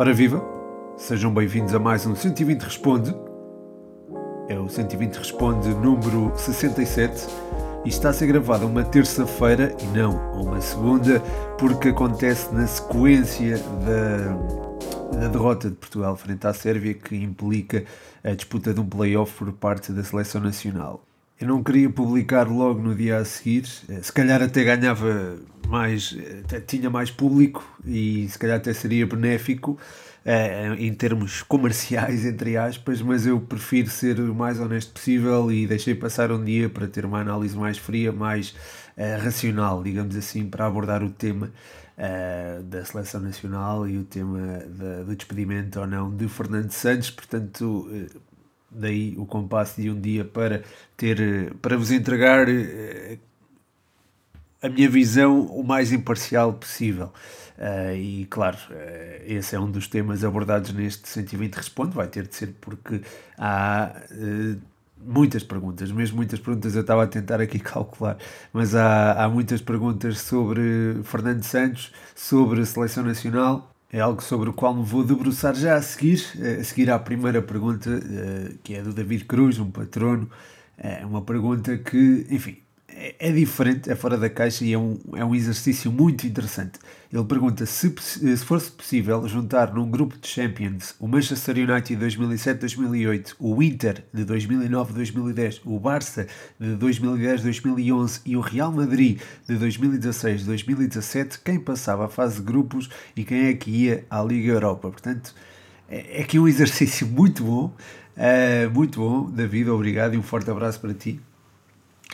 Ora viva, sejam bem-vindos a mais um 120 Responde. É o 120 Responde número 67 e está a ser gravado uma terça-feira e não uma segunda, porque acontece na sequência da, da derrota de Portugal frente à Sérvia que implica a disputa de um play-off por parte da seleção nacional. Eu não queria publicar logo no dia a seguir, se calhar até ganhava mais, tinha mais público e se calhar até seria benéfico uh, em termos comerciais, entre aspas, mas eu prefiro ser o mais honesto possível e deixei passar um dia para ter uma análise mais fria, mais uh, racional, digamos assim, para abordar o tema uh, da seleção nacional e o tema do despedimento ou não de Fernando Santos, portanto daí o compasso de um dia para ter para vos entregar a minha visão o mais imparcial possível. Uh, e claro, uh, esse é um dos temas abordados neste 120 Responde, vai ter de ser porque há uh, muitas perguntas, mesmo muitas perguntas, eu estava a tentar aqui calcular, mas há, há muitas perguntas sobre Fernando Santos, sobre a seleção nacional. É algo sobre o qual me vou debruçar já a seguir, a seguir à primeira pergunta, que é do David Cruz, um patrono. É uma pergunta que, enfim, é, é diferente, é fora da caixa e é um, é um exercício muito interessante. Ele pergunta se, se fosse possível juntar num grupo de Champions o Manchester United de 2007-2008, o Inter de 2009-2010, o Barça de 2010-2011 e o Real Madrid de 2016-2017, quem passava a fase de grupos e quem é que ia à Liga Europa. Portanto, é, é aqui um exercício muito bom, uh, muito bom. David, obrigado e um forte abraço para ti.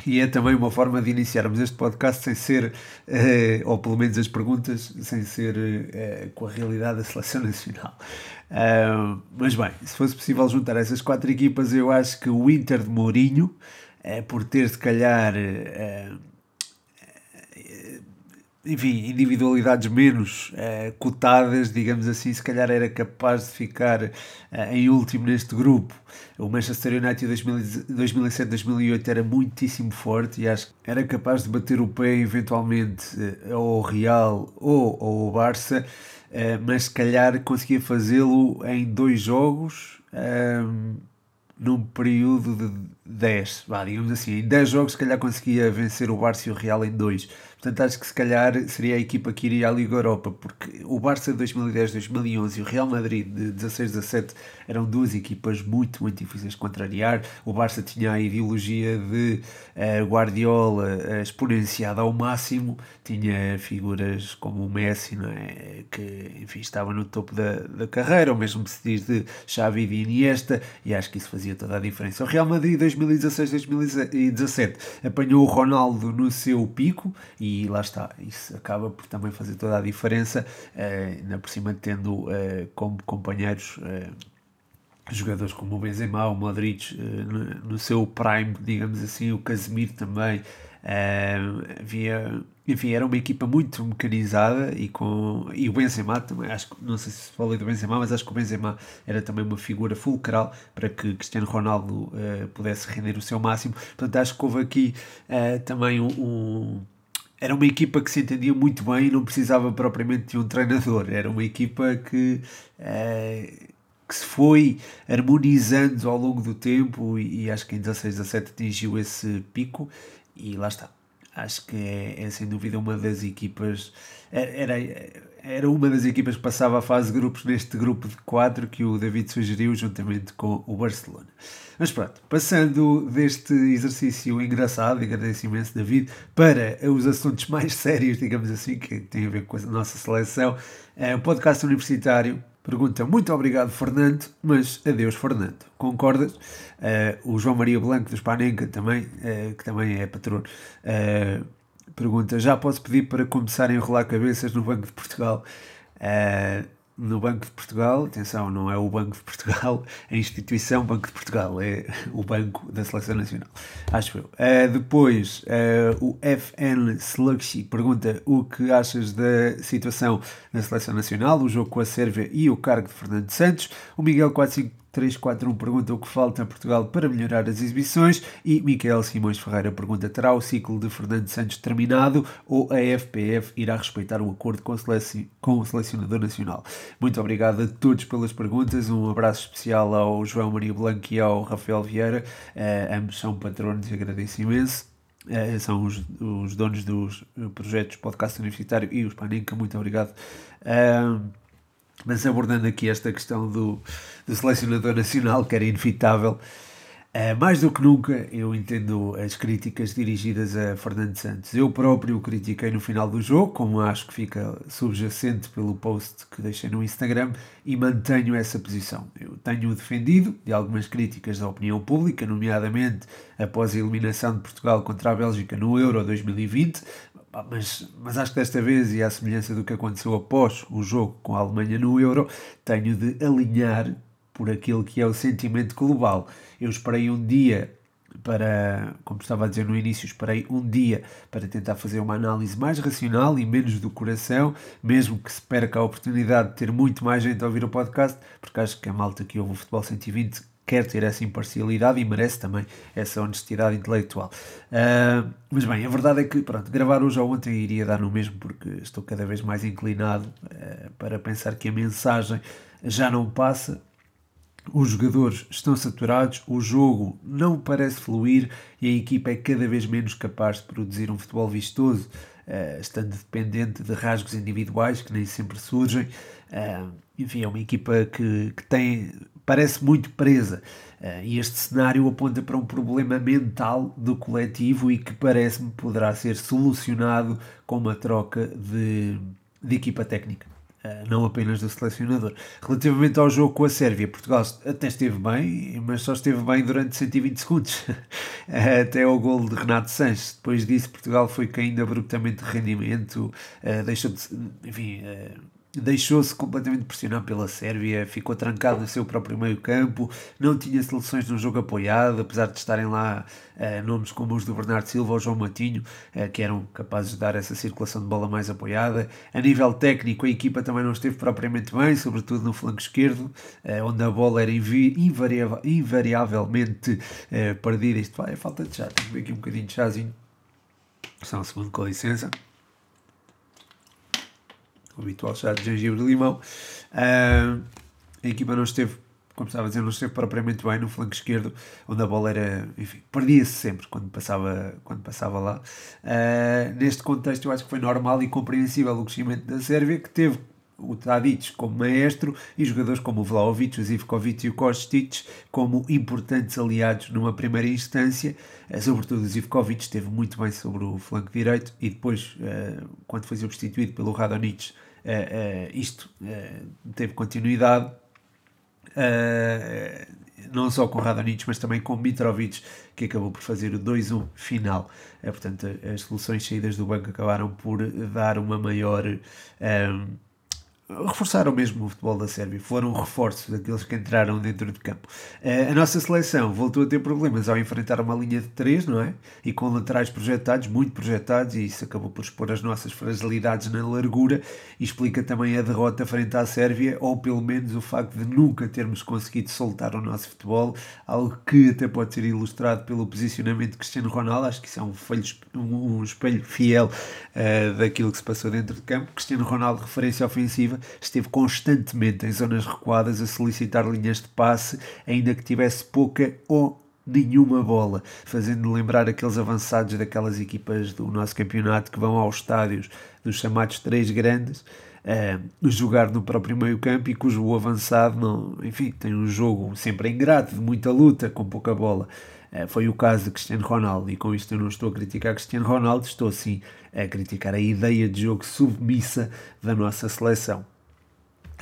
E é também uma forma de iniciarmos este podcast sem ser, eh, ou pelo menos as perguntas, sem ser eh, com a realidade da seleção nacional. Uh, mas bem, se fosse possível juntar essas quatro equipas, eu acho que o Inter de Mourinho, eh, por ter se calhar enfim, individualidades menos uh, cotadas, digamos assim, se calhar era capaz de ficar uh, em último neste grupo. O Manchester United 2007-2008 era muitíssimo forte e acho que era capaz de bater o pé eventualmente uh, ao Real ou ao Barça, mas se calhar conseguia fazê-lo em dois jogos. num período de 10, digamos assim, em 10 jogos se calhar conseguia vencer o Barça e o Real em 2 Portanto, acho que se calhar seria a equipa que iria à Liga Europa, porque o Barça de 2010-2011 e o Real Madrid de 16-17 eram duas equipas muito, muito difíceis de contrariar. O Barça tinha a ideologia de uh, Guardiola uh, exponenciada ao máximo, tinha figuras como o Messi, não é? que enfim, estava no topo da, da carreira, ou mesmo se diz de Xavi e de Iniesta, e acho que isso fazia toda a diferença. O Real Madrid 2016-2017 apanhou o Ronaldo no seu pico e lá está, isso acaba por também fazer toda a diferença, uh, ainda por cima tendo uh, como companheiros uh, jogadores como o Benzema, o Modric no, no, seu prime, digamos assim, o Casemiro também, havia, enfim, era uma equipa muito mecanizada e com e o Benzema também, acho que não sei se falei do Benzema, mas acho que o Benzema era também uma figura fulcral para que Cristiano Ronaldo pudesse render o seu máximo, portanto acho que houve aqui também um, um era uma equipa que se entendia muito bem e não precisava propriamente de um treinador. Era uma equipa que, eh, que se foi harmonizando ao longo do tempo e, e, acho que em 16, 17 atingiu esse pico e lá está. Acho que é, é sem dúvida uma das equipas. Era, era uma das equipas que passava a fase de grupos neste grupo de quatro que o David sugeriu juntamente com o Barcelona. Mas pronto, passando deste exercício engraçado, e agradeço imenso, David, para os assuntos mais sérios, digamos assim, que têm a ver com a nossa seleção, é, o podcast universitário pergunta muito obrigado, Fernando, mas adeus, Fernando. Concordas? Uh, o João Maria Blanco dos Panenca também, uh, que também é patrono, uh, pergunta: já posso pedir para começar a enrolar cabeças no Banco de Portugal? No Banco de Portugal, atenção, não é o Banco de Portugal, a instituição Banco de Portugal, é o Banco da Seleção Nacional, acho eu. Uh, depois, uh, o FN Slugshy pergunta o que achas da situação na Seleção Nacional, o jogo com a Sérvia e o cargo de Fernando Santos. O Miguel 45 341 pergunta o que falta a Portugal para melhorar as exibições e Miquel Simões Ferreira pergunta terá o ciclo de Fernando Santos terminado ou a FPF irá respeitar o acordo com, seleci com o selecionador nacional? Muito obrigado a todos pelas perguntas, um abraço especial ao João Maria Blanco e ao Rafael Vieira, uh, ambos são patronos e agradeço imenso. Uh, são os, os, donos dos projetos Podcast Universitário e os Paninca, muito obrigado. Uh, mas abordando aqui esta questão do, do selecionador nacional, que era inevitável, uh, mais do que nunca eu entendo as críticas dirigidas a Fernando Santos. Eu próprio o critiquei no final do jogo, como acho que fica subjacente pelo post que deixei no Instagram, e mantenho essa posição. Eu tenho defendido de algumas críticas da opinião pública, nomeadamente após a eliminação de Portugal contra a Bélgica no Euro 2020, mas, mas acho que desta vez, e à semelhança do que aconteceu após o jogo com a Alemanha no Euro, tenho de alinhar por aquilo que é o sentimento global. Eu esperei um dia para, como estava a dizer no início, esperei um dia para tentar fazer uma análise mais racional e menos do coração, mesmo que se perca a oportunidade de ter muito mais gente a ouvir o podcast, porque acho que a malta que ouve o Futebol 120 quer ter essa imparcialidade e merece também essa honestidade intelectual. Uh, mas bem, a verdade é que pronto, gravar hoje ou ontem iria dar no mesmo, porque estou cada vez mais inclinado uh, para pensar que a mensagem já não passa. Os jogadores estão saturados, o jogo não parece fluir e a equipa é cada vez menos capaz de produzir um futebol vistoso, uh, estando dependente de rasgos individuais que nem sempre surgem. enfim, é uma equipa que, que tem parece muito presa. Uh, e este cenário aponta para um problema mental do coletivo e que parece-me poderá ser solucionado com uma troca de, de equipa técnica. Uh, não apenas do selecionador. Relativamente ao jogo com a Sérvia, Portugal até esteve bem, mas só esteve bem durante 120 segundos, até ao gol de Renato Sanches. Depois disso, Portugal foi caindo abruptamente de rendimento, deixou de, enfim, deixou-se completamente pressionar pela Sérvia, ficou trancado no seu próprio meio campo, não tinha seleções no jogo apoiado, apesar de estarem lá uh, nomes como os do Bernardo Silva ou João Matinho, uh, que eram capazes de dar essa circulação de bola mais apoiada. A nível técnico, a equipa também não esteve propriamente bem, sobretudo no flanco esquerdo, uh, onde a bola era invariável, invariavelmente perdida. Isto vai, é falta de chá, tenho aqui um bocadinho de chazinho. Só um segundo, com licença o habitual chá de gengibre e limão. Uh, a equipa não esteve, como estava a dizer, não esteve propriamente bem no flanco esquerdo, onde a bola era, enfim, perdia-se sempre quando passava, quando passava lá. Uh, neste contexto, eu acho que foi normal e compreensível o crescimento da Sérvia, que teve o Tadic como maestro e jogadores como o Vlaovic, o Zivkovic e o Kostic como importantes aliados numa primeira instância, eh, sobretudo o Zivkovic esteve muito bem sobre o flanco direito e depois, quando foi substituído pelo Radonic, uh, isto teve continuidade, não só com Radonjic, mas também com Mitrovic, que acabou por fazer o 2-1 final. portanto, as soluções saídas do banco acabaram por dar uma maior reforçaram mesmo o futebol da Sérvia, foram reforços daqueles que entraram dentro de campo. Uh, a nossa seleção voltou a ter problemas ao enfrentar uma linha de três, não é? E com laterais projetados, muito projetados, e isso acabou por expor as nossas fragilidades na largura e explica também a derrota frente à Sérvia, ou pelo menos o facto de nunca termos conseguido soltar o nosso futebol, algo que até pode ser ilustrado pelo posicionamento de Cristiano Ronaldo, acho que isso é um, felho, um, um espelho fiel uh, daquilo que se passou dentro de campo. Cristiano Ronaldo, referência ofensiva esteve constantemente em zonas recuadas a solicitar linhas de passe, ainda que tivesse pouca ou nenhuma bola, fazendo lembrar aqueles avançados daquelas equipas do nosso campeonato que vão aos estádios dos chamados três grandes, uh, jogar no próprio meio campo e cujo avançado não, enfim, tem um jogo sempre ingrato, de muita luta, com pouca bola. Uh, foi o caso de Cristiano Ronaldo, e com isto eu não estou a criticar Cristiano Ronaldo, estou sim a criticar a ideia de jogo submissa da nossa seleção.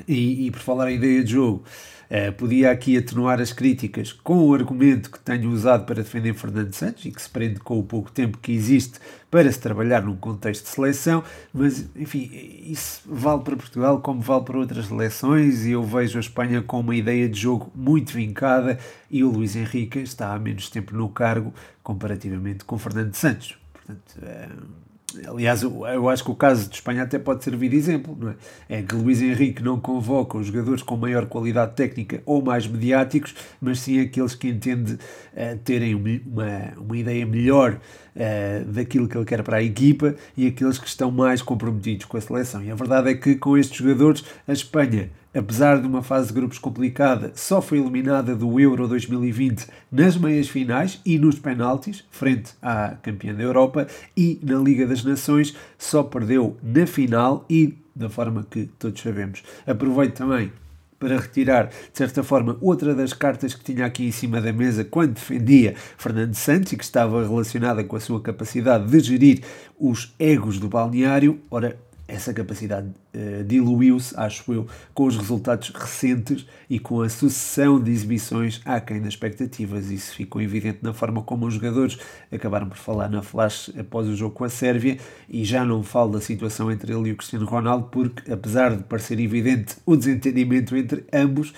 E, e por falar em ideia de jogo, uh, podia aqui atenuar as críticas com o argumento que tenho usado para defender Fernando Santos e que se prende com o pouco tempo que existe para se trabalhar num contexto de seleção, mas enfim, isso vale para Portugal como vale para outras seleções e eu vejo a Espanha com uma ideia de jogo muito vincada e o Luís Henrique está há menos tempo no cargo comparativamente com Fernando Santos. Portanto, uh, aliás, eu, acho que o caso de Espanha até pode servir de exemplo, não é? É que Luís Henrique não convoca os jogadores com maior qualidade técnica ou mais mediáticos, mas sim aqueles que entende uh, terem uma, uma ideia melhor uh, daquilo que ele quer para a equipa e aqueles que estão mais comprometidos com a seleção. E a verdade é que com estes jogadores, a Espanha apesar de uma fase de grupos complicada, só foi eliminada do Euro 2020 nas meias finais e nos penaltis, frente à campeã da Europa, e na Liga das Nações só perdeu na final e da forma que todos sabemos. Aproveito também para retirar, de certa forma, outra das cartas que tinha aqui em cima da mesa quando defendia Fernando Santos e que estava relacionada com a sua capacidade de gerir os egos do balneário. Ora, essa capacidade uh, diluiu-se, acho eu, com os resultados recentes e com a sucessão de exibições aquém das expectativas. Isso ficou evidente na forma como os jogadores acabaram por falar na flash após o jogo com a Sérvia e já não falo da situação entre ele e o Cristiano Ronaldo, porque apesar de parecer evidente o desentendimento entre ambos,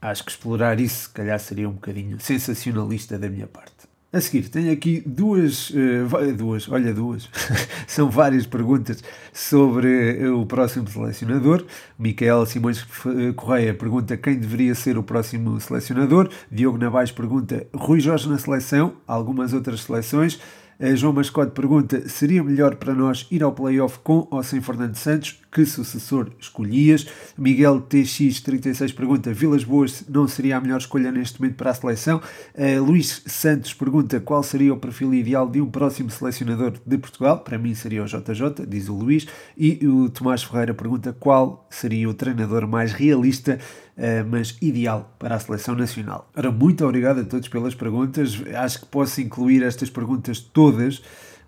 acho que explorar isso, se calhar, seria um bocadinho sensacionalista da minha parte. A seguir, tenho aqui duas, uh, duas, olha duas, são várias perguntas sobre uh, o próximo selecionador. Micael Simões eh, Correia pergunta quem deveria ser o próximo selecionador. Diogo Navais pergunta Rui Jorge na seleção, algumas outras seleções. João Mascote pergunta: seria melhor para nós ir ao playoff com ou sem Fernando Santos? Que sucessor escolhias? Miguel TX36 pergunta: Vilas Boas não seria a melhor escolha neste momento para a seleção? Uh, Luís Santos pergunta: qual seria o perfil ideal de um próximo selecionador de Portugal? Para mim seria o JJ, diz o Luís. E o Tomás Ferreira pergunta: qual seria o treinador mais realista? Uh, mas ideal para a seleção nacional. Ora, muito obrigado a todos pelas perguntas. Acho que posso incluir estas perguntas todas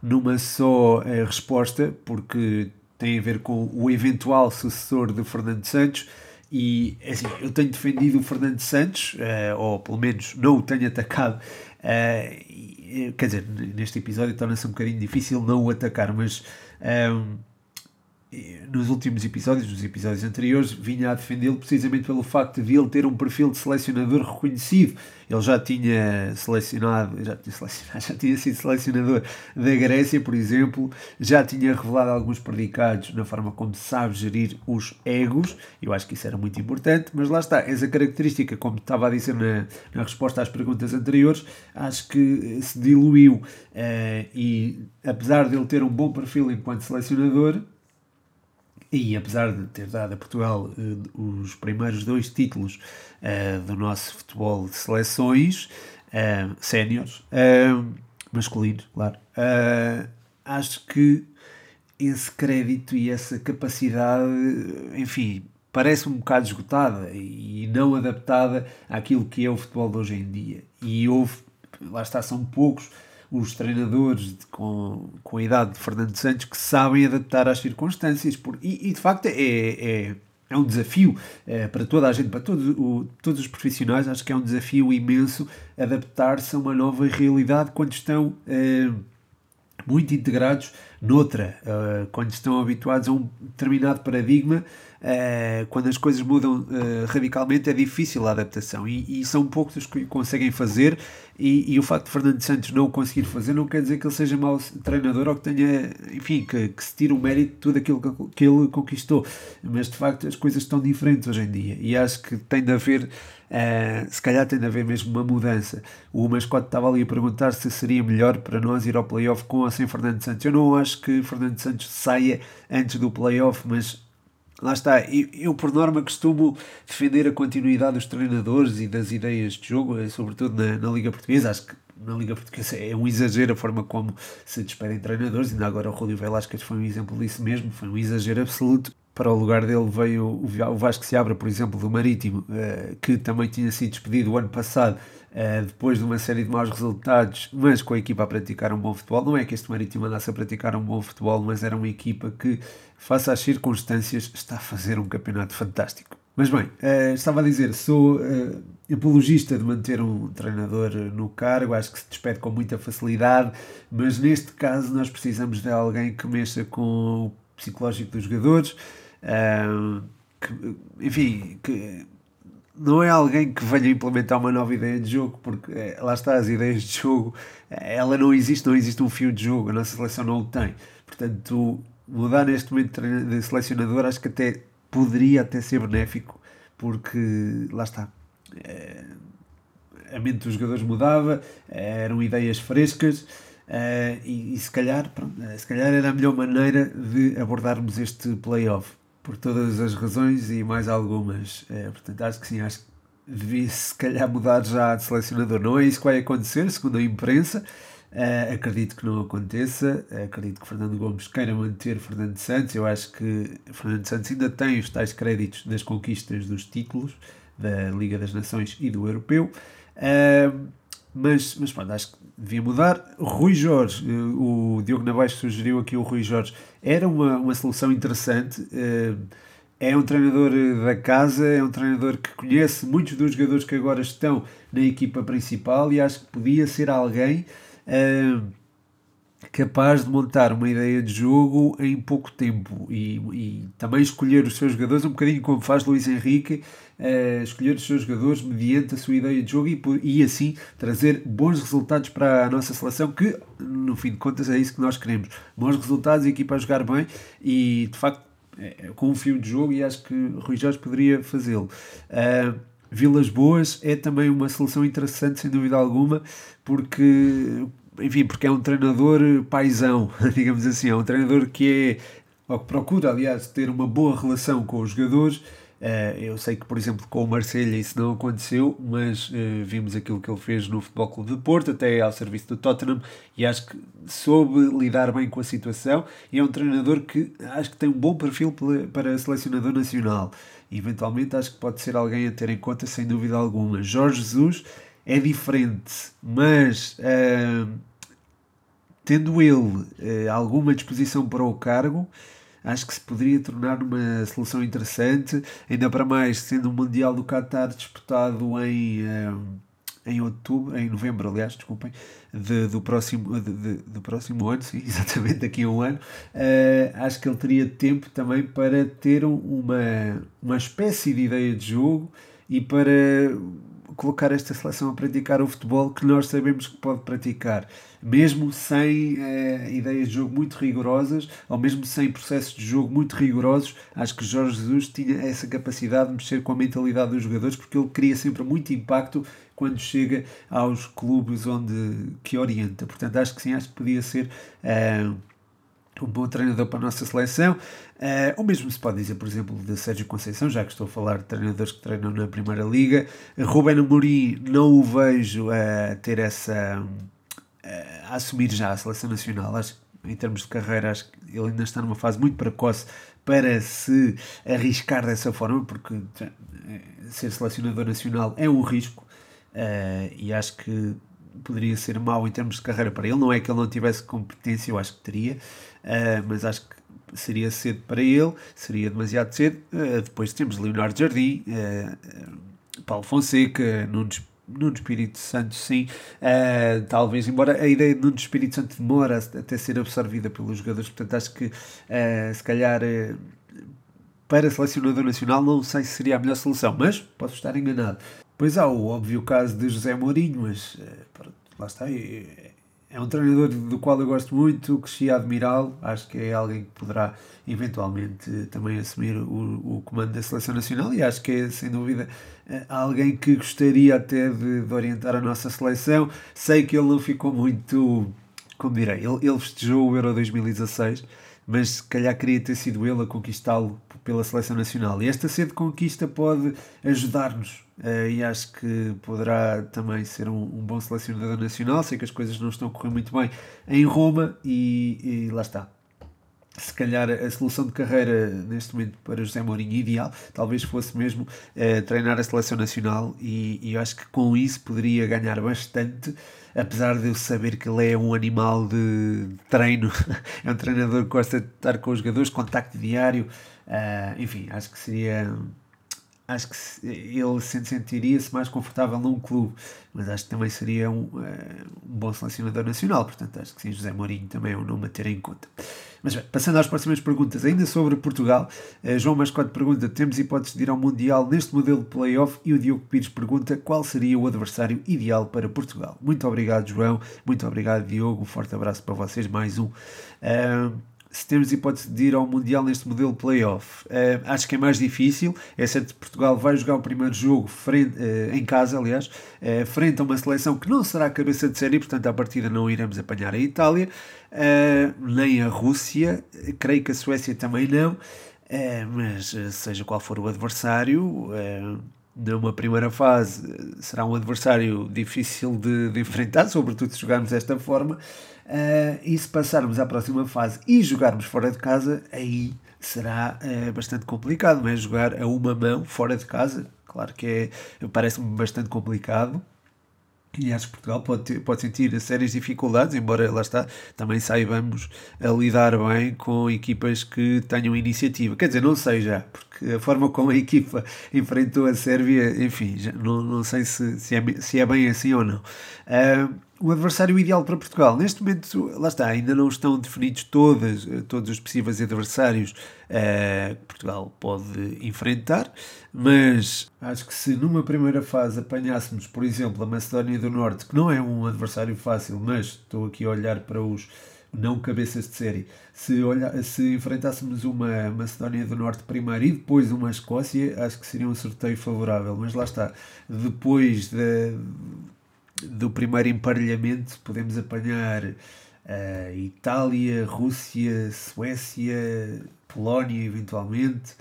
numa só uh, resposta, porque tem a ver com o eventual sucessor de Fernando Santos. E assim, eu tenho defendido o Fernando Santos, uh, ou pelo menos não o tenho atacado. Uh, quer dizer, neste episódio torna-se um bocadinho difícil não o atacar, mas um, nos últimos episódios, nos episódios anteriores, vinha a defendê-lo precisamente pelo facto de ele ter um perfil de selecionador reconhecido. Ele já tinha selecionado, já tinha, selecionado, já tinha sido selecionador da Grécia, por exemplo, já tinha revelado alguns predicados na forma como sabe gerir os egos. Eu acho que isso era muito importante, mas lá está, essa característica, como estava a dizer na, na resposta às perguntas anteriores, acho que se diluiu uh, e apesar de ele ter um bom perfil enquanto selecionador, e apesar de ter dado a Portugal uh, os primeiros dois títulos uh, do nosso futebol de seleções, uh, séniores, masculinos, claro, acho que esse crédito e essa capacidade, enfim, parece um bocado esgotada e não adaptada àquilo que é o futebol de hoje em dia. E houve, lá está, são poucos os treinadores de, com, com a idade de Fernando Santos que sabem adaptar às circunstâncias. Por, e, e de facto é, é, é um desafio é, para toda a gente, para todo, o, todos os profissionais. Acho que é um desafio imenso adaptar-se a uma nova realidade quando estão é, muito integrados noutra, é, quando estão habituados a um determinado paradigma uh, quando as coisas mudam uh, radicalmente é difícil a adaptação. E, e, são poucos os que conseguem fazer. E, e, o facto de Fernando Santos não o conseguir fazer não quer dizer que ele seja mau treinador ou que tenha, enfim, que, que se tire o mérito de tudo aquilo que, que ele conquistou, mas de facto as coisas estão diferentes hoje em dia. E acho que tem de haver Uh, se calhar tem de haver mesmo uma mudança. O mascote estava ali a perguntar se seria melhor para nós ir ao playoff com ou sem Fernando Santos. Eu não acho que Fernando Santos saia antes do playoff, mas Lá está, eu, eu, por norma costumo defender a continuidade dos treinadores e das ideias de jogo, eh, sobretudo na, na Liga Portuguesa. Acho que na Liga Portuguesa é um exagero a forma como se despedem treinadores, ainda agora o Rúlio Velasquez foi um exemplo disso mesmo, foi um exagero absoluto. Para o lugar dele veio o Vasco Seabra, por exemplo, do Marítimo, eh, que também tinha sido despedido o ano passado Uh, depois de uma série de maus resultados, mas com a equipa a praticar um bom futebol. Não é que este Marítimo andasse a praticar um bom futebol, mas era uma equipa que, face às circunstâncias, está a fazer um campeonato fantástico. Mas bem, uh, estava a dizer, sou apologista de manter um treinador no cargo, acho que se despede com muita facilidade, mas neste caso nós precisamos de alguém que mexa com o psicológico dos jogadores, que, enfim, que não é alguém que venha implementar uma nova ideia de jogo, porque é, lá está, as ideias de jogo, ela não existe, não existe um fio de jogo, a nossa seleção não o tem. Portanto, mudar neste momento de selecionador acho que até poderia até ser benéfico, porque lá está. É, a mente dos jogadores mudava, eram ideias frescas. Uh, e, e, se, calhar, pronto, se calhar era a melhor maneira de abordarmos este playoff por todas as razões e mais algumas. Uh, portanto, acho que sim, acho que devia se calhar mudar já de selecionador. Não é isso que vai acontecer, segundo a imprensa. Uh, acredito que não aconteça. Uh, acredito que Fernando Gomes queira manter Fernando Santos. Eu acho que Fernando Santos ainda tem os tais créditos das conquistas dos títulos da Liga das Nações e do Europeu. Uh, mas, mas pronto, acho que devia mudar. Rui Jorge, o Diogo Navaes sugeriu aqui o Rui Jorge, era uma, uma solução interessante. É um treinador da casa, é um treinador que conhece muitos dos jogadores que agora estão na equipa principal e acho que podia ser alguém capaz de montar uma ideia de jogo em pouco tempo e, e, também escolher os seus jogadores, um bocadinho como faz Luís Henrique, uh, escolher os seus jogadores mediante a sua ideia de jogo e, e assim trazer bons resultados para a nossa seleção, que no fim de contas é isso que nós queremos. Bons resultados, a equipa a jogar bem e de facto é, com um fio de jogo e acho que Rui Jorge poderia fazê-lo. Uh, Vilas Boas é também uma solução interessante, sem dúvida alguma, porque, enfim, porque é um treinador paisão, digamos assim, é um treinador que é, ou que procura, aliás, ter uma boa relação com os jogadores. Uh, eu sei que, por exemplo, com o Marselha isso não aconteceu, mas uh, vimos aquilo que ele fez no Futebol Clube de Porto, até ao serviço do Tottenham, e acho que soube lidar bem com a situação. E é um treinador que acho que tem um bom perfil para selecionador nacional eventualmente acho que pode ser alguém a ter em conta, sem dúvida alguma. Jorge Jesus é diferente, mas uh, tendo ele alguma disposição para o cargo, acho que se poderia tornar uma solução interessante, ainda para mais sendo o Mundial do Qatar disputado em. Uh, em outubro, em novembro, aliás, desculpem, de, do, próximo, de, de, do próximo ano, sim, exatamente daqui a um ano, uh, acho que ele teria tempo também para ter uma, uma espécie de ideia de jogo e para colocar esta seleção a praticar o futebol que nós sabemos que pode praticar, mesmo sem uh, ideias de jogo muito rigorosas, ou mesmo sem processos de jogo muito rigorosos, acho que Jorge Jesus tinha essa capacidade de mexer com a mentalidade dos jogadores, porque ele cria sempre muito impacto quando chega aos clubes onde que orienta. Portanto, acho que sim, acho que podia ser uh, um bom treinador para a nossa seleção. Uh, o mesmo se pode dizer, por exemplo, de Sérgio Conceição, já que estou a falar de treinadores que treinam na Primeira Liga. Ruben Amorim não o vejo a ter essa. A assumir já a seleção nacional. Acho em termos de carreira, acho que ele ainda está numa fase muito precoce para se arriscar dessa forma, porque ser selecionador nacional é um risco. Uh, e acho que poderia ser mau em termos de carreira para ele. Não é que ele não tivesse competência, eu acho que teria, uh, mas acho que seria cedo para ele, seria demasiado cedo. Uh, depois temos Leonardo Jardim, Paulo Fonseca, Nunes Nuno Espírito Santo, sim. Uh, talvez, embora a ideia de Nuno Espírito Santo demora até ser absorvida pelos jogadores, portanto acho que uh, se calhar uh, para selecionador nacional não sei se seria a melhor solução, mas posso estar enganado. Pois há o óbvio caso de José Mourinho, mas pronto, lá está. É, um treinador do qual eu gosto muito, cresci a admirá-lo. Acho que é alguém que poderá eventualmente também assumir o, o comando da seleção nacional e acho que é sem dúvida eh, alguém que gostaria até de, de orientar a nossa seleção. Sei que ele não ficou muito, como direi, ele, ele festejou o Euro 2016 mas se calhar queria ter sido ele a conquistá-lo pela seleção nacional. E esta sede conquista pode ajudar-nos uh, e acho que poderá também ser um, um, bom selecionador nacional. Sei que as coisas não estão a correr muito bem em Roma e, e lá está se calhar a solução de carreira neste momento para José Mourinho ideal, talvez fosse mesmo uh, treinar a seleção nacional e, e, eu acho que com isso poderia ganhar bastante apesar de eu saber que ele é um animal de treino, é um treinador que gosta de estar com os jogadores, contacto diário, uh, enfim, acho que seria. Acho que ele se sentiria-se mais confortável num clube, mas acho que também seria um, uh, um bom selecionador nacional, portanto acho que sim, José Mourinho também é um nome a ter em conta. Mas bem, passando às próximas perguntas, ainda sobre Portugal, uh, João Mascote pergunta: temos hipóteses de ir ao Mundial neste modelo de playoff? E o Diogo Pires pergunta: qual seria o adversário ideal para Portugal? Muito obrigado, João. Muito obrigado, Diogo. Um forte abraço para vocês. Mais um. Uh, se temos hipótese de ir ao Mundial neste modelo playoff. Uh, acho que é mais difícil. É certo que Portugal vai jogar o primeiro jogo frente, uh, em casa, aliás, uh, frente a uma seleção que não será cabeça de série, portanto, à partida não iremos apanhar a Itália, nem a Rússia, creio que a Suécia também não. mas seja qual for o adversário, numa primeira fase será um adversário difícil de, de enfrentar, sobretudo se jogarmos desta forma. Uh, e se passarmos à próxima fase e jogarmos fora de casa, aí será uh, bastante complicado, não é? Jogar a uma mão fora de casa, claro que é, parece-me bastante complicado. E acho que Portugal pode, ter, pode sentir sérias dificuldades, embora lá está, também saibamos a lidar bem com equipas que tenham iniciativa. Quer dizer, não sei já, porque a forma como a equipa enfrentou a Sérvia, enfim, já, não, não sei se, se, é, se é bem assim ou não. Uh, o adversário ideal para Portugal. Neste momento, lá está, ainda não estão definidos todas, todos os possíveis adversários uh, que Portugal pode enfrentar, mas acho que se numa primeira fase apanhássemos, por exemplo, a Macedónia do Norte, que não é um adversário fácil, mas estou aqui a olhar para os não cabeças de série. Se, olha, se enfrentássemos uma Macedónia do Norte primeiro e depois uma Escócia, acho que seria um sorteio favorável. Mas lá está, depois de, do primeiro emparelhamento podemos apanhar uh, Itália, Rússia, Suécia, Polónia eventualmente.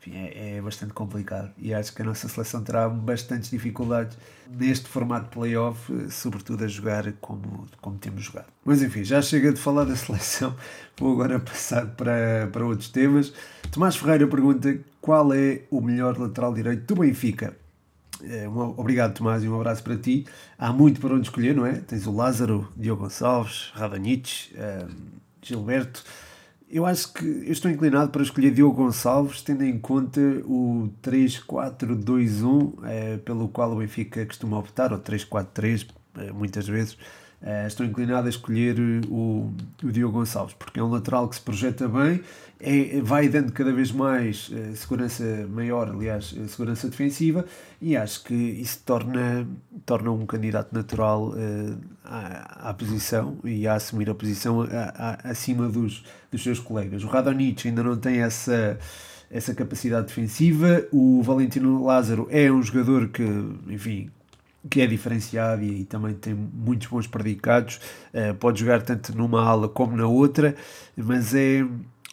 Enfim, é, é, bastante complicado e acho que a nossa seleção terá bastantes dificuldades neste formato de playoff, sobretudo a jogar como, como temos jogado. Mas enfim, já chega de falar da seleção, vou agora passar para, para outros temas. Tomás Ferreira pergunta qual é o melhor lateral direito do Benfica. Um, obrigado, Tomás, e um abraço para ti. Há muito para onde escolher, não é? Tens o Lázaro, Diogo Gonçalves, Radonich, um, Gilberto. Eu acho que eu estou inclinado para escolher Diogo Gonçalves, tendo em conta o 3-4-2-1, é, pelo qual o Benfica costuma optar, ou 3-4-3, é, muitas vezes. Uh, estou inclinado a escolher o, o Diogo Gonçalves, porque é um lateral que se projeta bem, é, vai dando cada vez mais uh, segurança maior, aliás, uh, segurança defensiva, e acho que isso torna, torna um candidato natural à, à, posição e a assumir a posição a, a, acima dos, dos seus colegas. O Radonich ainda não tem essa essa capacidade defensiva. O Valentino Lázaro é um jogador que, enfim, que é diferenciado e, e, também tem muitos bons predicados. Uh, pode jogar tanto numa ala como na outra, mas é.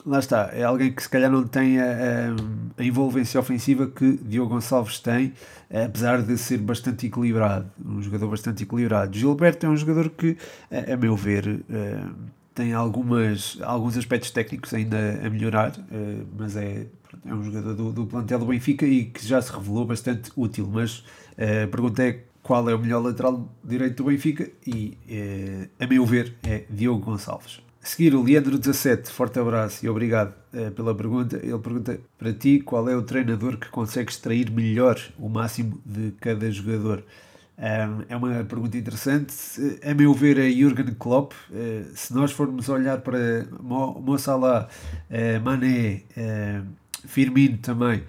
Lá está, é alguém que se calhar não tem a, a, envolvência ofensiva que Diogo Gonçalves tem, apesar de ser bastante equilibrado, um jogador bastante equilibrado. Gilberto é um jogador que, a, a meu ver, uh, tem algumas, alguns aspectos técnicos ainda a melhorar, uh, mas é, é um jogador do, do plantel do Benfica e que já se revelou bastante útil. Mas a pergunta é qual é o melhor lateral direito do Benfica e, eh, a meu ver, é Diogo Gonçalves. A seguir, o Leandro17, forte abraço e obrigado eh, pela pergunta. Ele pergunta para ti qual é o treinador que consegue extrair melhor o máximo de cada jogador. Um, é uma pergunta interessante. A meu ver, é Jurgen Klopp. Uh, se nós formos olhar para Mo, Mo Salah, uh, Mané, uh, Firmino também,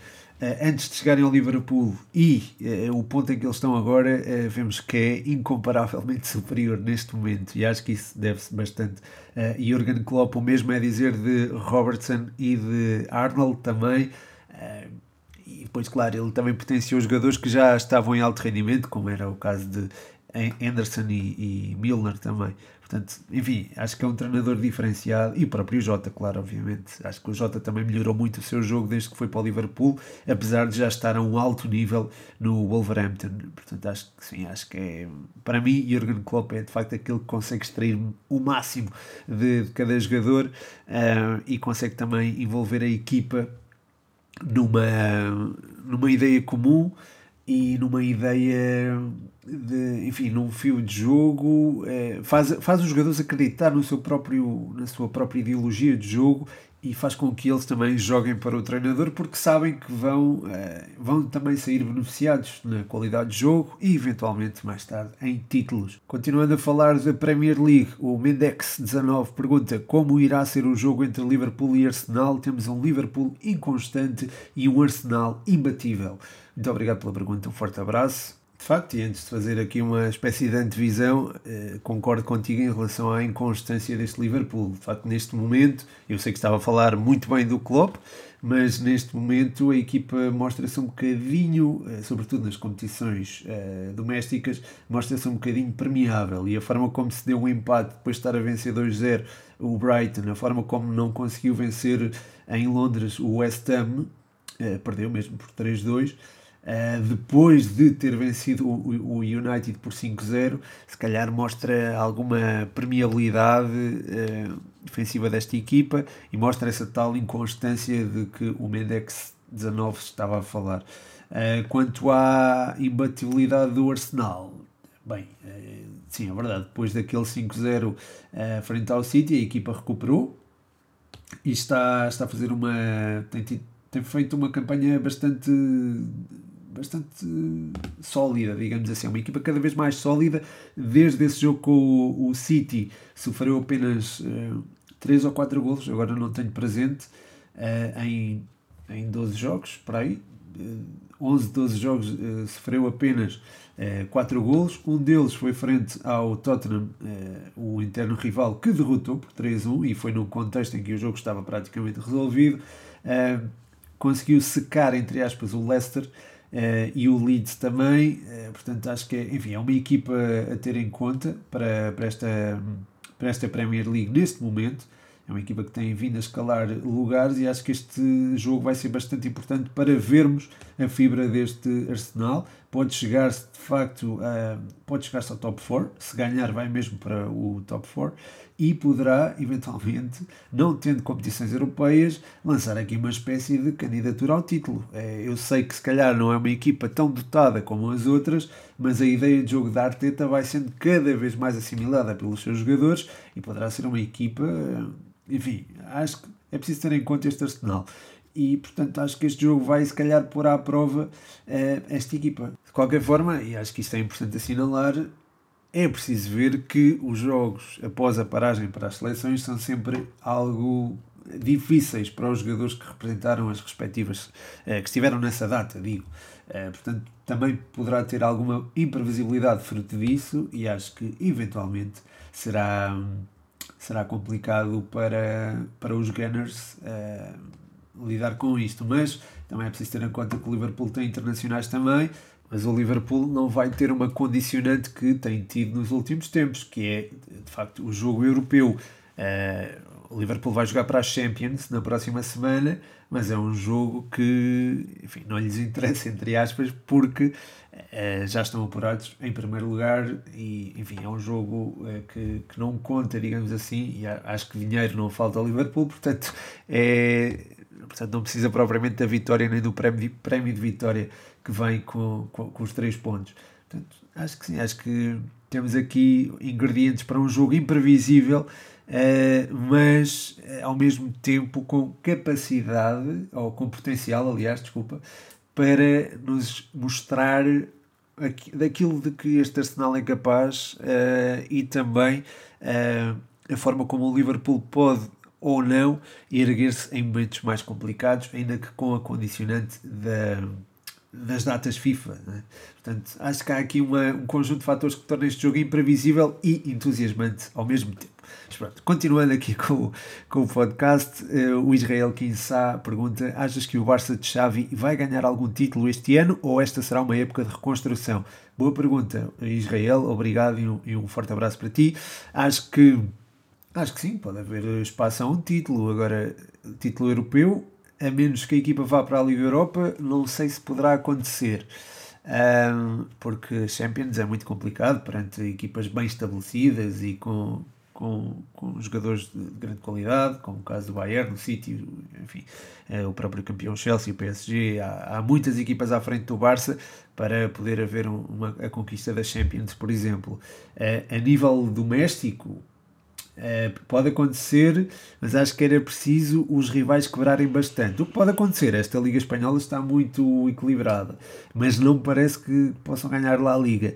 antes de chegarem ao Liverpool e uh, o ponto em que eles estão agora, uh, vemos que é incomparavelmente superior neste momento e acho que isso deve-se bastante uh, Jurgen Klopp, o mesmo é dizer de Robertson e de Arnold também. e depois, claro, ele também potenciou jogadores que já estavam em alto rendimento, como era o caso de Anderson e, e Milner também. Portanto, enfim, acho que é um treinador diferenciado e o próprio Jota, claro, obviamente. Acho que o Jota também melhorou muito o seu jogo desde que foi para o Liverpool, apesar de já estar a um alto nível no Wolverhampton. Portanto, acho que sim, acho que é. Para mim, Jurgen Klopp é de facto aquele que consegue extrair o máximo de, de cada jogador uh, e consegue também envolver a equipa numa, numa ideia comum e numa ideia de, enfim, num fio de jogo, é, faz, faz os jogadores acreditar no seu próprio, na sua própria ideologia de jogo e faz com que eles também joguem para o treinador porque sabem que vão, é, vão também sair beneficiados na qualidade de jogo e eventualmente mais tarde em títulos. Continuando a falar da Premier League, o Mendex19 pergunta como irá ser o jogo entre Liverpool e Arsenal. Temos um Liverpool inconstante e um Arsenal imbatível. Muito obrigado pela pergunta, um forte abraço. De facto, e antes de fazer aqui uma espécie de antevisão, eh, concordo contigo em relação à inconstância deste Liverpool. De facto, neste momento, eu sei que estava a falar muito bem do Klopp, mas neste momento a equipa mostra-se um bocadinho, eh, sobretudo nas competições eh, domésticas, mostra-se um bocadinho permeável. E a forma como se deu um empate depois de estar a vencer 2-0 o Brighton, a forma como não conseguiu vencer em Londres o West Ham, eh, perdeu mesmo por 3-2 Uh, depois de ter vencido o, United por 5-0, se calhar mostra alguma permeabilidade uh, defensiva desta equipa e mostra essa tal inconstância de que o Mendex 19 estava a falar. Uh, quanto à imbatibilidade do Arsenal, bem, sim, é verdade, depois daquele 5-0 frente ao City, a equipa recuperou e está, está a fazer uma. Tem, tem feito uma campanha bastante bastante sólida, digamos assim. É uma equipa cada vez mais sólida. Desde esse jogo com o, o City, sofreu apenas uh, 3 ou 4 golos, agora não tenho presente, uh, em, em 12 jogos, para aí. Uh, 11, 12 jogos, uh, sofreu apenas uh, 4 golos. Um deles foi frente ao Tottenham, uh, o interno rival, que derrotou por 3-1 e foi num contexto em que o jogo estava praticamente resolvido. Uh, conseguiu secar, entre aspas, o Leicester Uh, e o Leeds também, uh, portanto acho que enfim, é uma equipa a ter em conta para, para, esta, para esta Premier League neste momento. É uma equipa que tem vindo a escalar lugares e acho que este jogo vai ser bastante importante para vermos a fibra deste Arsenal. Pode chegar-se de facto a, pode chegar-se ao top 4, se ganhar vai mesmo para o top 4 e poderá eventualmente, não tendo competições europeias, lançar aqui uma espécie de candidatura ao título. É, eu sei que se calhar não é uma equipa tão dotada como as outras, mas a ideia de jogo da Arteta vai sendo cada vez mais assimilada pelos seus jogadores e poderá ser uma equipa enfim, acho que é preciso ter em conta este Arsenal. E, portanto, acho que este jogo vai, se calhar, pôr à prova uh, esta equipa. De qualquer forma, e acho que isto é importante assinalar, é preciso ver que os jogos após a paragem para as seleções são sempre algo difíceis para os jogadores que representaram as respectivas, uh, que estiveram nessa data, digo. Uh, portanto, também poderá ter alguma imprevisibilidade fruto disso e acho que, eventualmente, será. Será complicado para, para os Gunners uh, lidar com isto. Mas também é preciso ter em conta que o Liverpool tem internacionais também, mas o Liverpool não vai ter uma condicionante que tem tido nos últimos tempos, que é de facto o jogo europeu. Uh, o Liverpool vai jogar para a Champions na próxima semana, mas é um jogo que enfim, não lhes interessa, entre aspas, porque uh, já estão apurados em primeiro lugar e enfim, é um jogo uh, que, que não conta, digamos assim, e acho que dinheiro não falta ao Liverpool, portanto, é, portanto não precisa propriamente da vitória nem do prémio prémio de vitória que vem com, com, com os três pontos. Portanto, acho que sim, acho que temos aqui ingredientes para um jogo imprevisível uh, mas uh, ao mesmo tempo com capacidade, ou com potencial, aliás, desculpa, para nos mostrar aqui, daquilo de que este Arsenal é capaz uh, e também a forma como o Liverpool pode ou não erguer-se em momentos mais complicados, ainda que com a condicionante da das datas FIFA. Né? Portanto, acho que há aqui uma, um conjunto de fatores que tornam este jogo imprevisível e entusiasmante ao mesmo tempo. Mas pronto, continuando aqui com, com o podcast, uh, o Israel Kinsá pergunta: achas que o Barça de Xavi vai ganhar algum título este ano ou esta será uma época de reconstrução? Boa pergunta, Israel, obrigado e um, e um forte abraço para ti. Acho que Acho que sim, pode haver espaço a um título. Agora, título europeu, a menos que a equipa vá para a Liga Europa, não sei se poderá acontecer. Um, porque Champions é muito complicado perante equipas bem estabelecidas e com, com, com jogadores de grande qualidade, como o caso do Bayern, o City, enfim, é, o próprio campeão Chelsea, o PSG. Há, há muitas equipas à frente do Barça para poder haver uma, a conquista da Champions, por exemplo. Uh, a nível doméstico, Uh, pode acontecer, mas acho que era preciso os rivais quebrarem bastante. O que pode acontecer? Esta Liga Espanhola está muito equilibrada, mas não parece que possam ganhar lá a Liga.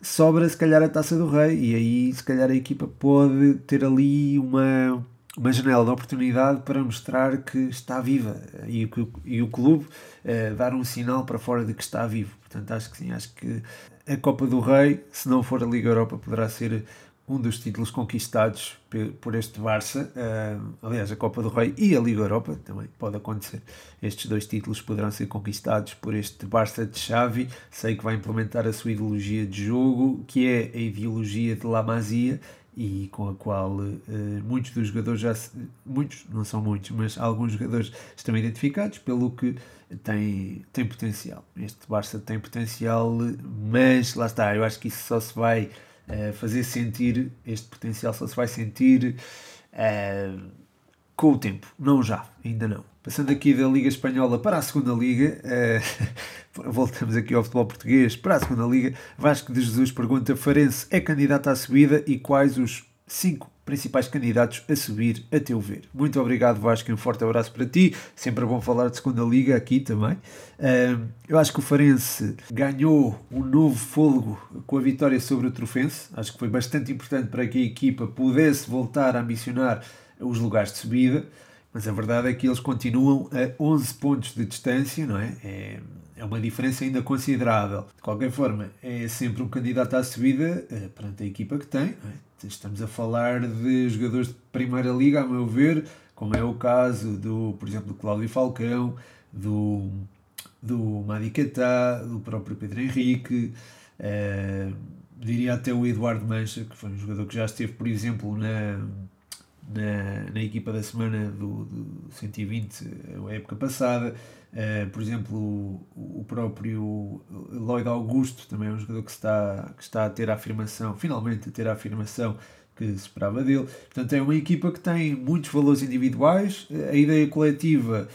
Sobra se calhar a taça do Rei, e aí se calhar a equipa pode ter ali uma, uma janela de oportunidade para mostrar que está viva e, e o clube uh, dar um sinal para fora de que está vivo. Portanto, acho que sim, acho que a Copa do Rei, se não for a Liga Europa, poderá ser um dos títulos conquistados por este Barça. Uh, aliás, a Copa do Rei e a Liga Europa também pode acontecer. Estes dois títulos poderão ser conquistados por este Barça de Xavi. Sei que vai implementar a sua ideologia de jogo, que é a ideologia de La Masia e com a qual uh, muitos dos jogadores já se, muitos, não são muitos, mas alguns jogadores estão identificados, pelo que tem, tem potencial. Este Barça tem potencial, mas lá está, eu acho que isso só se vai fazer sentir, este potencial só se vai sentir uh, com o tempo, não já, ainda não. Passando aqui da Liga Espanhola para a Segunda Liga, uh, voltamos aqui ao futebol português para a Segunda Liga. Vasco de Jesus pergunta: Farense é candidato à subida e quais os cinco principais candidatos a subir, a teu ver. Muito obrigado, Vasco, um forte abraço para ti. Sempre bom falar de segunda liga aqui também. Eu acho que o Farense ganhou um novo fôlego com a vitória sobre o Trofense. Acho que foi bastante importante para que a equipa pudesse voltar a ambicionar os lugares de subida. Mas a verdade é que eles continuam a 11 pontos de distância, não é? É, é uma diferença ainda considerável. De qualquer forma, é sempre um candidato à subida uh, perante a equipa que tem. É? Estamos a falar de jogadores de Primeira Liga, a meu ver, como é o caso do, por exemplo, do Cláudio Falcão, do, do Madi do próprio Pedro Henrique, eh, diria até o Eduardo Mancha, que foi um jogador que já esteve, por exemplo, na, na, na equipa da semana do, do 120, a época passada. Uh, por exemplo, o, o, próprio Lloyd Augusto também é um jogador que está, que está a ter a afirmação, finalmente a ter a afirmação que se esperava dele. Portanto, é uma equipa que tem muitos valores individuais, a ideia coletiva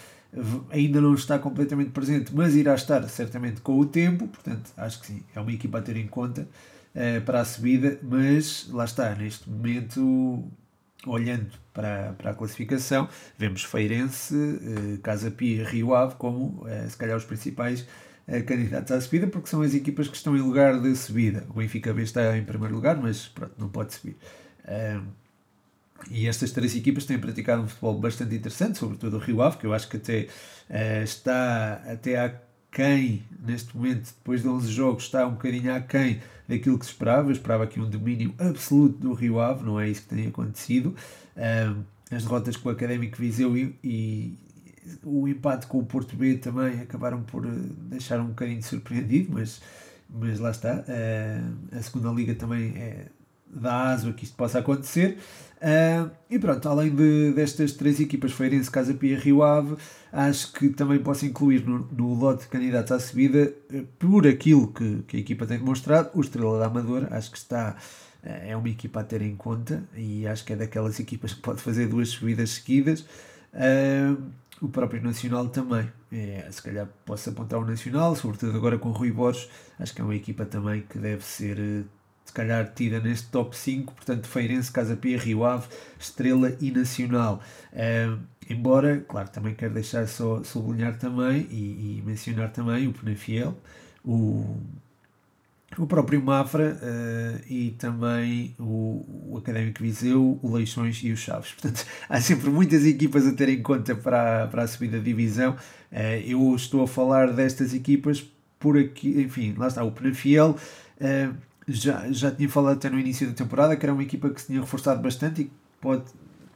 ainda não está completamente presente, mas irá estar certamente com o tempo, portanto, acho que sim, é uma equipa a ter em conta uh, para a subida, mas lá está, neste momento olhando para, para a classificação, vemos Feirense, eh, Casa Pia, Rio Ave como eh, se calhar os principais eh, candidatos à subida, porque são as equipas que estão em lugar de subida. O Benfica B está em primeiro lugar, mas pronto, não pode subir. e estas três equipas têm praticado um futebol bastante interessante, sobretudo o Rio Ave, que eu acho que até está até a quem, neste momento, depois de 11 jogos, está um bocadinho aquém daquilo que se esperava. Eu esperava aqui um domínio absoluto do Rio Ave, não é isso que tem acontecido. Um, as derrotas com o Académico Viseu e, e, o empate com o Porto B também acabaram por eh, deixar um bocadinho surpreendido, mas, mas lá está. Uh, a segunda liga também é, dá aso que isto possa acontecer. Uh, e pronto, além de, destas três equipas, Feirense, Casa Pia Rio Ave, acho que também posso incluir no, no lote de candidatos à subida, uh, por aquilo que, que a equipa tem demonstrado, o Estrela da Amadora, acho que está uh, é uma equipa a ter em conta e acho que é daquelas equipas que pode fazer duas subidas seguidas. o próprio Nacional também, é, se calhar posso apontar o Nacional, sobretudo agora com o Rui Borges, acho que é uma equipa também que deve ser se calhar tida neste top 5, portanto Feirense, Casa Pia, Rio Ave, Estrela e Nacional. Embora, claro, também quero deixar só sublinhar também e, e mencionar também o Penafiel, o, o próprio Mafra uh, e também o, o Académico Viseu, o Leixões e o Chaves. Portanto, há sempre muitas equipas a ter em conta para, para a subida da divisão. Uh, eu estou a falar destas equipas por aqui, enfim, lá está o Penafiel. Uh, já, já tinha falado até no início da temporada que era uma equipa que se tinha reforçado bastante e pode,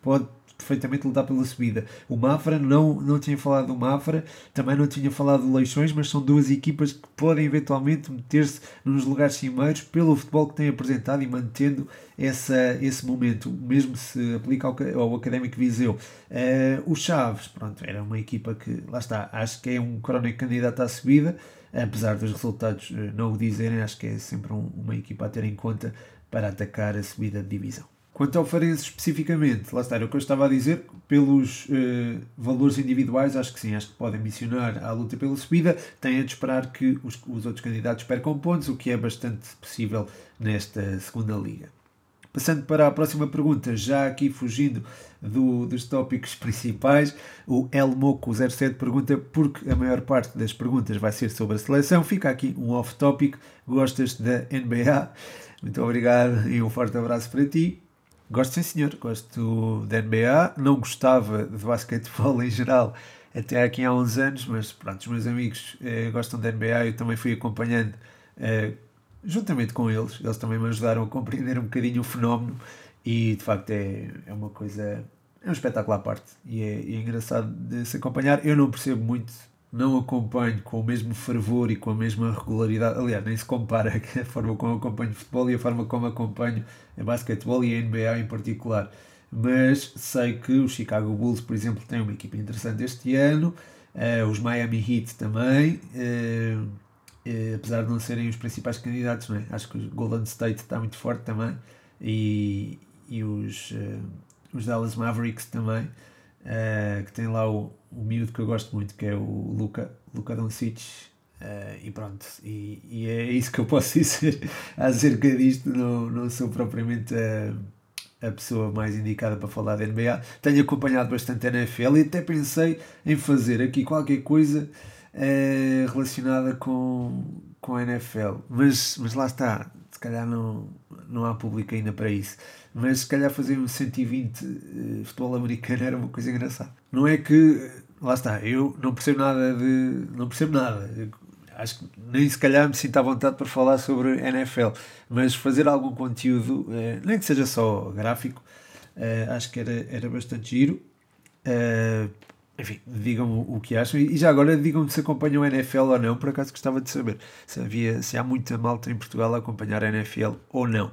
pode perfeitamente lutar pela subida. O Mafra, não, não tinha falado do Mafra, também não tinha falado do Leixões, mas são duas equipas que podem eventualmente meter-se nos lugares cimeiros pelo futebol que têm apresentado e mantendo essa, esse momento. Mesmo se aplica ao, ao Académico Viseu. Uh, o Chaves, pronto, era uma equipa que, lá está, acho que é um crónico candidato à subida apesar dos resultados eh, não o dizerem, acho que é sempre um, uma equipa a ter em conta para atacar a subida de divisão. Quanto ao Farense especificamente, lá está, era o que eu estava a dizer, pelos uh, valores individuais, acho que sim, acho que podem missionar à luta pela subida, tem a de esperar que os, os outros candidatos percam pontos, o que é bastante possível nesta segunda liga. Passando para a próxima pergunta, já aqui fugindo do, dos tópicos principais, o Elmoco07 pergunta, porque a maior parte das perguntas vai ser sobre a seleção, fica aqui um off-topic, gostas da NBA? Muito obrigado e um forte abraço para ti. Gosto sim senhor, gosto da NBA, não gostava de basquetebol em geral até aqui há uns anos, mas pronto, os meus amigos eh, gostam da NBA, eu também fui acompanhando eh, juntamente com eles, eles também me ajudaram a compreender um bocadinho o fenómeno e de facto é, é uma coisa, é um espetáculo à parte e é, é engraçado de se acompanhar. Eu não percebo muito não acompanho com o mesmo fervor e com a mesma regularidade. Aliás, nem se compara a forma como acompanho futebol e a forma como acompanho a basquetebol e a NBA em particular. Mas sei que o Chicago Bulls, por exemplo, tem uma equipa interessante este ano, uh, os Miami Heat também, uh, uh, apesar de não serem os principais candidatos, não é? acho que o Golden State está muito forte também, e, e os, os Dallas Mavericks também, que tem lá o, o miúdo que eu gosto muito, que é o Luca, Luca Doncic. Uh, e pronto, e, e, é isso que eu posso dizer acerca disto. Não, não sou propriamente a pessoa mais indicada para falar da NBA. Tenho acompanhado bastante a NFL e até pensei em fazer aqui qualquer coisa uh, relacionada com, com a NFL, mas, mas lá está, se calhar não, não há público ainda para isso. Mas se calhar fazer um 120 uh, eh, futebol americano era uma coisa engraçada. Não é que lá está, eu não percebo nada de. não percebo nada. Acho que nem se calhar me sinto à vontade para falar sobre NFL, mas fazer algum conteúdo, eh, nem que seja só gráfico, eh, acho que era, era bastante giro. Eh, enfim, digam-me o que acham e já agora digam-me se acompanham a NFL ou não, por acaso gostava de saber se, havia, se há muita malta em Portugal a acompanhar a NFL ou não.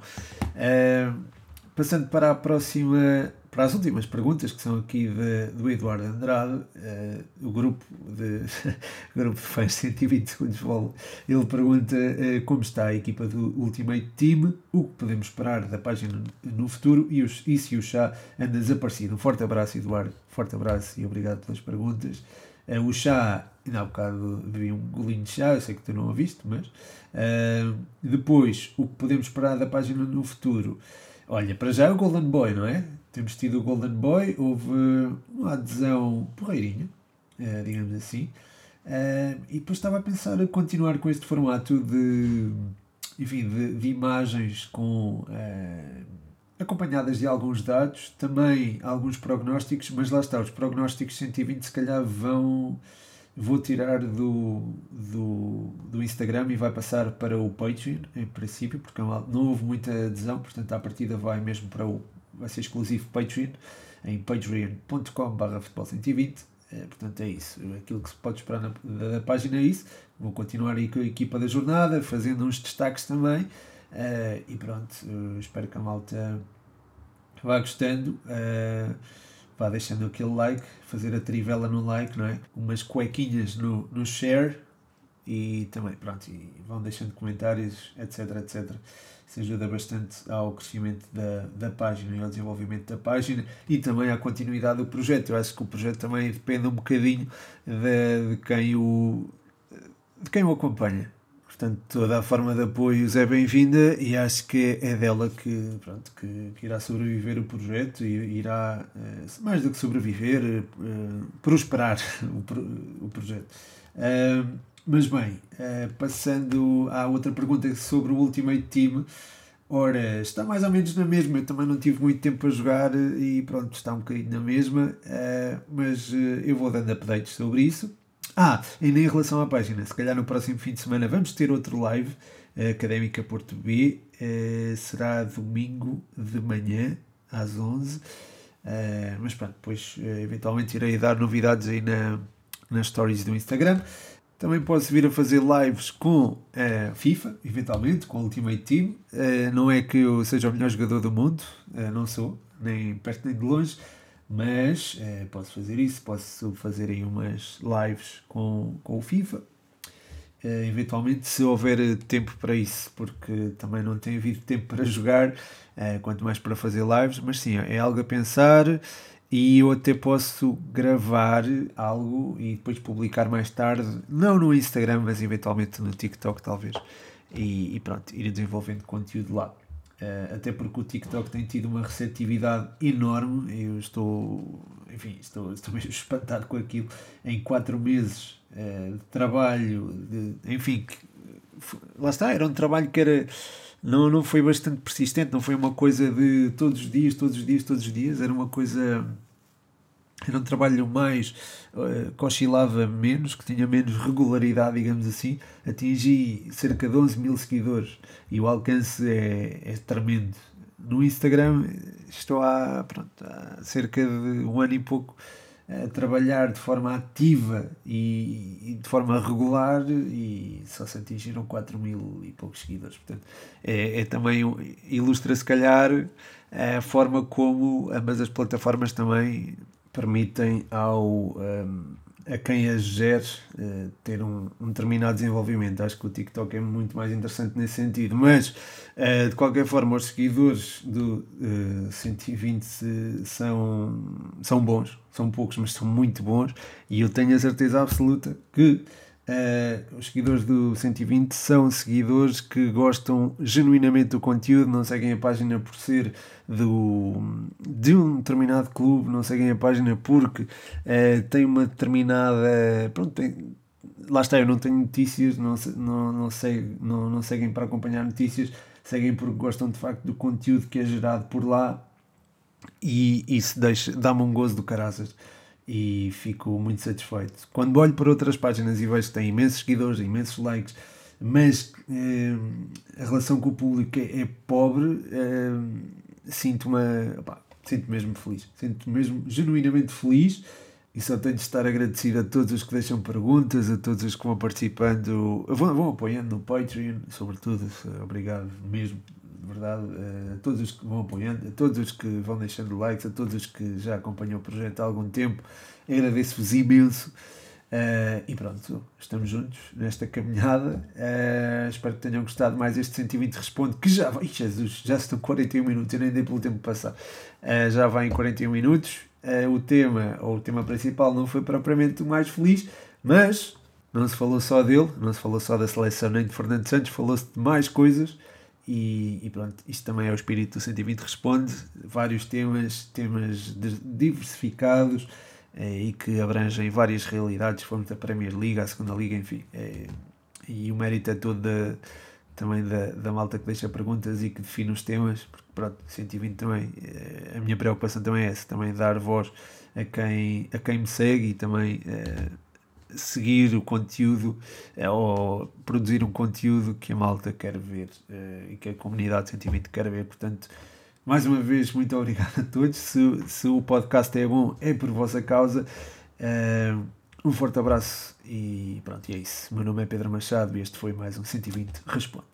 Passando para a próxima para as últimas perguntas, que são aqui de, do Eduardo Andrade, uh, o grupo de, grupo de fãs 120 segundos de bola, ele pergunta uh, como está a equipa do Ultimate Team, o que podemos esperar da página no futuro e, os, e se o chá anda desaparecido. Um forte abraço, Eduardo, forte abraço e obrigado pelas perguntas. Uh, o chá, ainda há bocado bebi um golinho de chá, eu sei que tu não ouviste, mas depois, o que podemos esperar da página no futuro? Olha, para já é o Golden Boy, não é? Temos tido o Golden Boy, houve uma adesão porreirinha, uh, digamos assim. Uh, e depois estava a pensar a continuar com este formato de, enfim, de, de imagens com, acompanhadas de alguns dados, também alguns prognósticos, mas lá está, os prognósticos 120 se calhar vão vou tirar do, do, Instagram e vai passar para o Patreon, em princípio, porque não houve muita adesão, portanto, à partida vai mesmo para o. vai ser exclusivo Patreon, em patreon.com.br futebol120. É, portanto, é isso. Aquilo que se pode esperar na, da, da, página é isso. Vou continuar aí com a equipa da jornada, fazendo uns destaques também. Uh, e pronto, espero que a malta vá gostando. Uh, vá deixando aquele like, fazer a trivela no like, não é? Umas cuequinhas no, no share e também, pronto, e vão deixando comentários, etc, etc. Isso ajuda bastante ao crescimento da, da página e ao desenvolvimento da página e também à continuidade do projeto. Eu acho que o projeto também depende um bocadinho de, de quem o de quem o acompanha. Portanto, toda a forma de apoios é bem-vinda e acho que é dela que, pronto, que, que irá sobreviver o projeto e irá, eh, mais do que sobreviver, eh, prosperar o, o projeto. Mas bem, eh, passando à outra pergunta sobre o Ultimate Team, ora, está mais ou menos na mesma. Eu também não tive muito tempo a jogar e pronto, está um bocadinho na mesma, mas eu vou dando updates sobre isso. Ah, ainda em relação à página, se calhar no próximo fim de semana vamos ter outro live, Académica Porto B, será domingo de manhã, às 11 uh, eh, mas pronto, depois eventualmente irei dar novidades aí na, nas stories do Instagram. Também posso vir a fazer lives com a FIFA, eventualmente, com o Ultimate Team. não é que eu seja o melhor jogador do mundo, não sou, nem perto nem de longe, mas posso fazer isso, posso fazer aí umas lives com, com o FIFA. Eventualmente, se houver tempo para isso, porque também não tem havido tempo para jogar, quanto mais para fazer lives, mas sim, é algo a pensar e eu até posso gravar algo e depois publicar mais tarde, não no Instagram, mas eventualmente no TikTok, talvez, e, e pronto, ir desenvolvendo conteúdo lá. Uh, até porque o TikTok tem tido uma receptividade enorme. Eu estou, enfim, estou, estou mesmo espantado com aquilo. Em quatro meses uh, de trabalho, de, enfim, que, lá está, era um trabalho que era. Não, não foi bastante persistente, não foi uma coisa de todos os dias, todos os dias, todos os dias, era uma coisa era um trabalho mais uh, que oscilava menos, que tinha menos regularidade, digamos assim. Atingi cerca de 11 mil seguidores e o alcance é, é tremendo. No Instagram estou há, pronto, há cerca de um ano e pouco trabalhar de forma ativa e, e, de forma regular e só se atingiram 4 mil e poucos seguidores. Portanto, é, é também ilustra se calhar a forma como ambas as plataformas também permitem ao um, a quem as gere uh, ter um, um, determinado desenvolvimento. Acho que o TikTok é muito mais interessante nesse sentido. Mas, uh, de qualquer forma, os seguidores do uh, 120 são, são bons. São poucos, mas são muito bons. E eu tenho a certeza absoluta que Uh, os seguidores do 120 são seguidores que gostam genuinamente do conteúdo, não seguem a página por ser do, de um determinado clube, não seguem a página porque uh, tem uma determinada. Pronto, tem, lá está, eu não tenho notícias, não, não, não, segue, não, não seguem para acompanhar notícias, seguem porque gostam de facto do conteúdo que é gerado por lá e isso dá-me um gozo do caraças e fico muito satisfeito. Quando olho para outras páginas e vejo que têm imensos seguidores, imensos likes, mas eh, a relação com o público é, é pobre, eh, sinto-me sinto mesmo feliz. Sinto-me mesmo genuinamente feliz e só tenho de estar agradecido a todos os que deixam perguntas, a todos os que vão participando, vão, vão apoiando no Patreon, sobretudo, obrigado mesmo verdade, a todos os que vão apoiando, a todos os que vão deixando likes, a todos os que já acompanham o projeto há algum tempo, agradeço-vos imenso. Uh, e pronto, estamos juntos nesta caminhada. Uh, espero que tenham gostado mais este 120 Responde, que já vai, Jesus, já estão 41 minutos, eu nem dei pelo tempo passar. Uh, já vai em 41 minutos. o tema, ou o tema principal, não foi propriamente o mais feliz, mas não se falou só dele, não se falou só da seleção nem de Fernando Santos, falou-se de mais coisas. E, e, pronto, isto também é o espírito do 120 Responde, vários temas, temas diversificados eh, e que abrangem várias realidades, fomos da Premier League, à Segunda Liga, enfim. Eh, e o mérito é todo também da, da malta que deixa perguntas e que define os temas, porque pronto, 120 também, eh, a minha preocupação também é essa, também dar voz a quem, a quem me segue e também eh, seguir o conteúdo eh, ou produzir um conteúdo que a malta quer ver eh, e que a comunidade de sentimento quer ver. Portanto, mais uma vez, muito obrigado a todos. Se, se o podcast é bom, é por vossa causa. Eh, um forte abraço e pronto, e é isso. Meu nome é Pedro Machado e este foi mais um 120 Responde.